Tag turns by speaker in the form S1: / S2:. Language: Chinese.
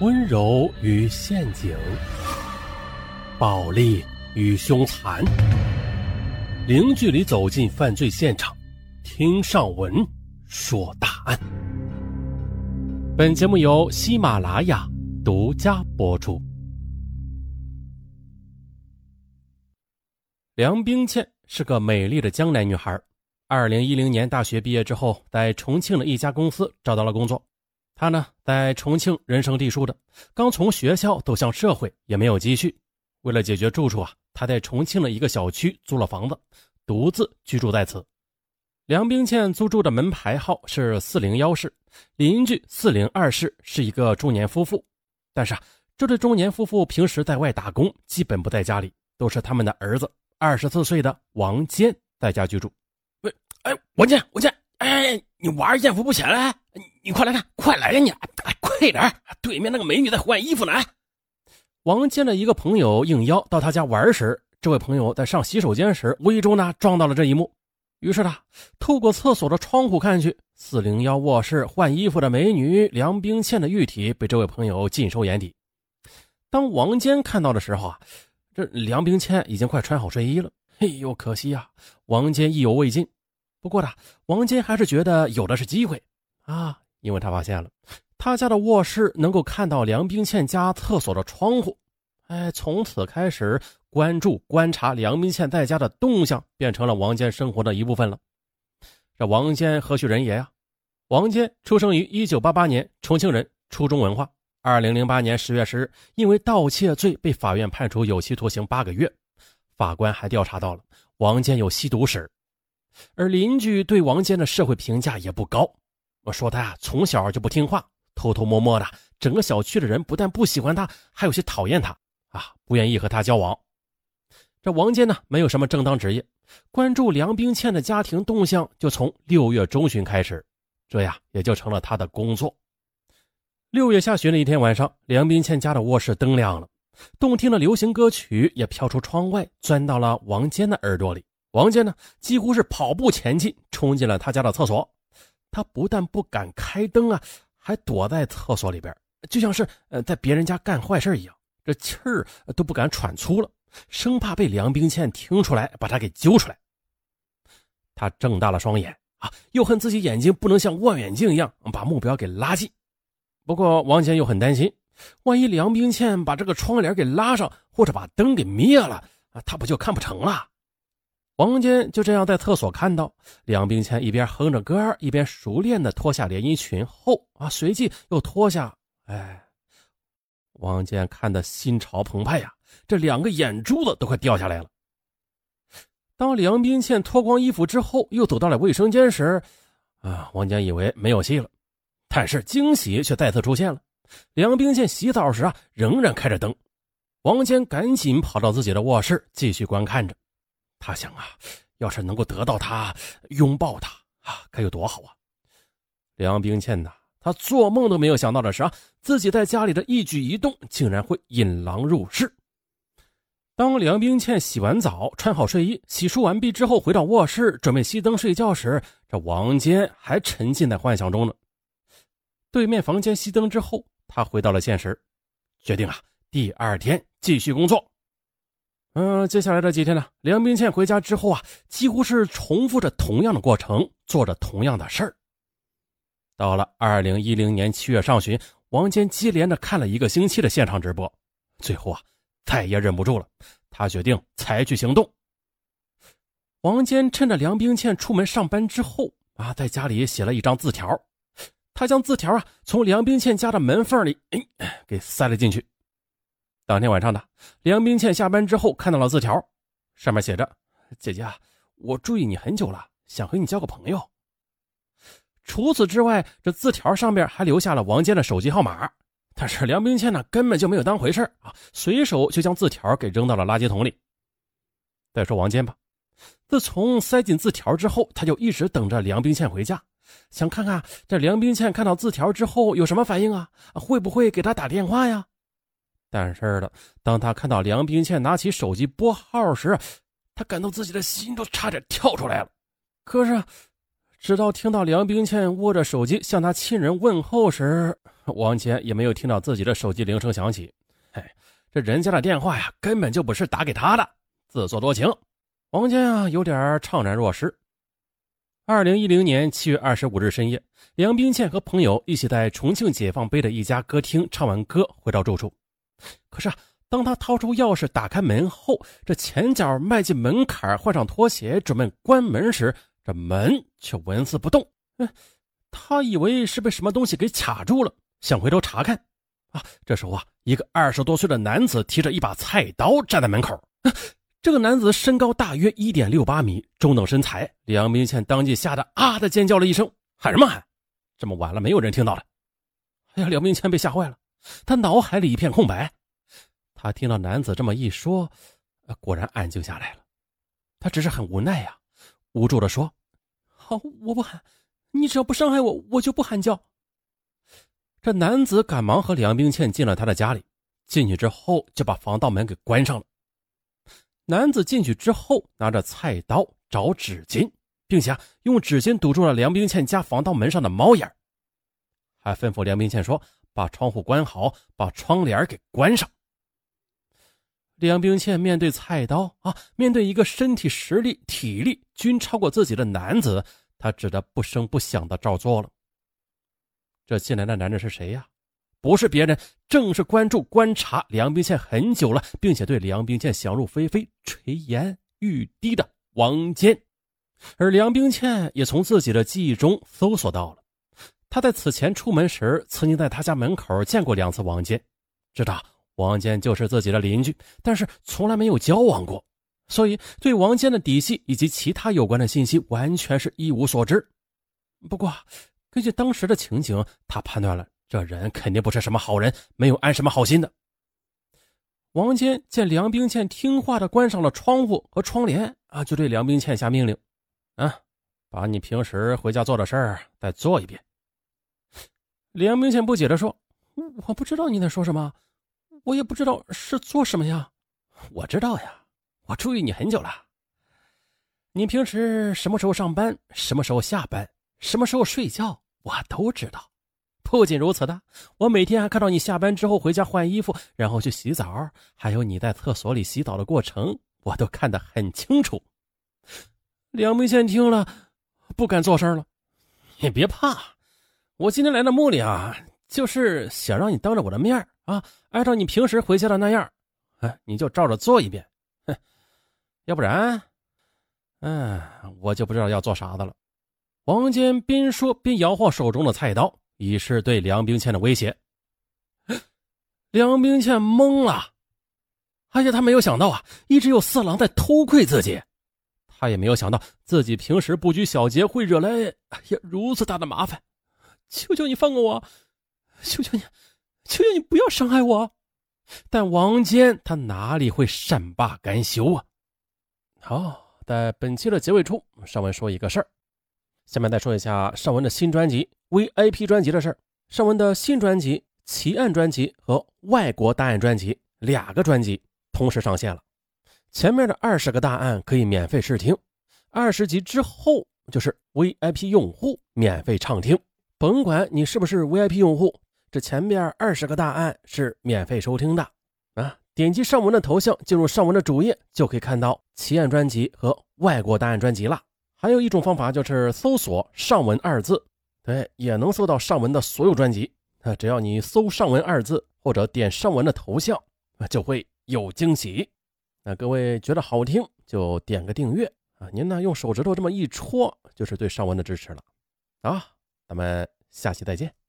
S1: 温柔与陷阱，暴力与凶残，零距离走进犯罪现场，听上文说大案。本节目由喜马拉雅独家播出。梁冰倩是个美丽的江南女孩，二零一零年大学毕业之后，在重庆的一家公司找到了工作。他呢，在重庆人生地疏的，刚从学校走向社会，也没有积蓄。为了解决住处啊，他在重庆的一个小区租了房子，独自居住在此。梁冰倩租住的门牌号是四零幺室，邻居四零二室是一个中年夫妇。但是啊，这对中年夫妇平时在外打工，基本不在家里，都是他们的儿子二十四岁的王坚在家居住。
S2: 喂，哎，王坚，王坚，哎，你娃艳福不浅了。你快来看，快来呀你！快点，对面那个美女在换衣服呢。
S1: 王坚的一个朋友应邀到他家玩时，这位朋友在上洗手间时，无意中呢撞到了这一幕。于是他透过厕所的窗户看去，四零幺卧室换衣服的美女梁冰倩的玉体被这位朋友尽收眼底。当王坚看到的时候啊，这梁冰倩已经快穿好睡衣了。哎呦，可惜呀，王坚意犹未尽。不过呢，王坚还是觉得有的是机会。啊，因为他发现了，他家的卧室能够看到梁冰倩家厕所的窗户。哎，从此开始关注观察梁冰倩在家的动向，变成了王坚生活的一部分了。这王坚何许人也呀？王坚出生于一九八八年，重庆人，初中文化。二零零八年十月十日，因为盗窃罪被法院判处有期徒刑八个月。法官还调查到了王坚有吸毒史，而邻居对王坚的社会评价也不高。我说他呀，从小就不听话，偷偷摸摸的。整个小区的人不但不喜欢他，还有些讨厌他啊，不愿意和他交往。这王坚呢，没有什么正当职业，关注梁冰倩的家庭动向就从六月中旬开始，这呀也就成了他的工作。六月下旬的一天晚上，梁冰倩家的卧室灯亮了，动听的流行歌曲也飘出窗外，钻到了王坚的耳朵里。王坚呢，几乎是跑步前进，冲进了他家的厕所。他不但不敢开灯啊，还躲在厕所里边，就像是呃在别人家干坏事一样，这气儿都不敢喘粗了，生怕被梁冰倩听出来把他给揪出来。他睁大了双眼啊，又恨自己眼睛不能像望远镜一样把目标给拉近。不过王坚又很担心，万一梁冰倩把这个窗帘给拉上，或者把灯给灭了啊，他不就看不成了？王坚就这样在厕所看到梁冰倩一边哼着歌一边熟练的脱下连衣裙后啊，随即又脱下。哎，王坚看的心潮澎湃呀，这两个眼珠子都快掉下来了。当梁冰倩脱光衣服之后，又走到了卫生间时，啊，王坚以为没有戏了，但是惊喜却再次出现了。梁冰倩洗澡时啊，仍然开着灯。王坚赶紧跑到自己的卧室，继续观看着。他想啊，要是能够得到她，拥抱她啊，该有多好啊！梁冰倩呐，她做梦都没有想到的是啊，自己在家里的一举一动竟然会引狼入室。当梁冰倩洗完澡、穿好睡衣、洗漱完毕之后，回到卧室准备熄灯睡觉时，这王坚还沉浸在幻想中呢。对面房间熄灯之后，他回到了现实，决定啊，第二天继续工作。嗯，接下来这几天呢，梁冰倩回家之后啊，几乎是重复着同样的过程，做着同样的事儿。到了二零一零年七月上旬，王坚接连的看了一个星期的现场直播，最后啊，再也忍不住了，他决定采取行动。王坚趁着梁冰倩出门上班之后啊，在家里写了一张字条，他将字条啊从梁冰倩家的门缝里哎给塞了进去。当天晚上的梁冰倩下班之后看到了字条，上面写着：“姐姐，我注意你很久了，想和你交个朋友。”除此之外，这字条上面还留下了王坚的手机号码。但是梁冰倩呢，根本就没有当回事啊，随手就将字条给扔到了垃圾桶里。再说王坚吧，自从塞进字条之后，他就一直等着梁冰倩回家，想看看这梁冰倩看到字条之后有什么反应啊，会不会给他打电话呀？但是的，当他看到梁冰倩拿起手机拨号时，他感到自己的心都差点跳出来了。可是，直到听到梁冰倩握着手机向他亲人问候时，王坚也没有听到自己的手机铃声响起。嘿，这人家的电话呀，根本就不是打给他的，自作多情。王坚啊，有点怅然若失。二零一零年七月二十五日深夜，梁冰倩和朋友一起在重庆解放碑的一家歌厅唱完歌，回到住处。可是啊，当他掏出钥匙打开门后，这前脚迈进门槛，换上拖鞋，准备关门时，这门却纹丝不动。嗯，他以为是被什么东西给卡住了，想回头查看。啊，这时候啊，一个二十多岁的男子提着一把菜刀站在门口。这个男子身高大约一点六八米，中等身材。梁冰倩当即吓得啊的尖叫了一声，喊什么喊？这么晚了，没有人听到了。哎呀，梁冰倩被吓坏了，他脑海里一片空白。他听到男子这么一说，果然安静下来了。他只是很无奈呀，无助的说：“好，我不喊，你只要不伤害我，我就不喊叫。”这男子赶忙和梁冰倩进了他的家里，进去之后就把防盗门给关上了。男子进去之后，拿着菜刀找纸巾，并且用纸巾堵住了梁冰倩家防盗门上的猫眼还吩咐梁冰倩说：“把窗户关好，把窗帘给关上。”梁冰倩面对菜刀啊，面对一个身体实力、体力均超过自己的男子，她只得不声不响的照做了。这进来的男人是谁呀？不是别人，正是关注观察梁冰倩很久了，并且对梁冰倩想入非非、垂涎欲滴的王坚。而梁冰倩也从自己的记忆中搜索到了，他在此前出门时，曾经在他家门口见过两次王坚，知道王坚就是自己的邻居，但是从来没有交往过，所以对王坚的底细以及其他有关的信息完全是一无所知。不过，根据当时的情景，他判断了。这人肯定不是什么好人，没有安什么好心的。王坚见梁冰倩听话的关上了窗户和窗帘啊，就对梁冰倩下命令：“啊，把你平时回家做的事儿再做一遍。”梁冰倩不解的说：“我不知道你在说什么，我也不知道是做什么呀。”“我知道呀，我注意你很久了。你平时什么时候上班，什么时候下班，什么时候睡觉，我都知道。”不仅如此的，我每天还看到你下班之后回家换衣服，然后去洗澡，还有你在厕所里洗澡的过程，我都看得很清楚。梁明宪听了，不敢作声了。你别怕，我今天来的目的啊，就是想让你当着我的面啊，按照你平时回家的那样，哎，你就照着做一遍。哼，要不然，嗯，我就不知道要做啥的了。王坚边说边摇晃手中的菜刀。以示对梁冰倩的威胁。梁冰倩懵了，而且他没有想到啊，一直有色狼在偷窥自己。他也没有想到自己平时不拘小节会惹来呀如此大的麻烦。求求你放过我，求求你，求求你不要伤害我。但王坚他哪里会善罢甘休啊？好，在本期的结尾处，尚文说一个事儿。下面再说一下尚文的新专辑。VIP 专辑的事儿，尚文的新专辑《奇案专辑》和《外国大案专辑》两个专辑同时上线了。前面的二十个大案可以免费试听，二十集之后就是 VIP 用户免费畅听。甭管你是不是 VIP 用户，这前面二十个大案是免费收听的啊！点击上文的头像，进入上文的主页，就可以看到《奇案专辑》和《外国大案专辑》了。还有一种方法就是搜索“上文”二字。对，也能搜到上文的所有专辑。啊，只要你搜“上文”二字，或者点上文的头像，啊，就会有惊喜。那各位觉得好听，就点个订阅啊。您呢，用手指头这么一戳，就是对上文的支持了。啊，咱们下期再见。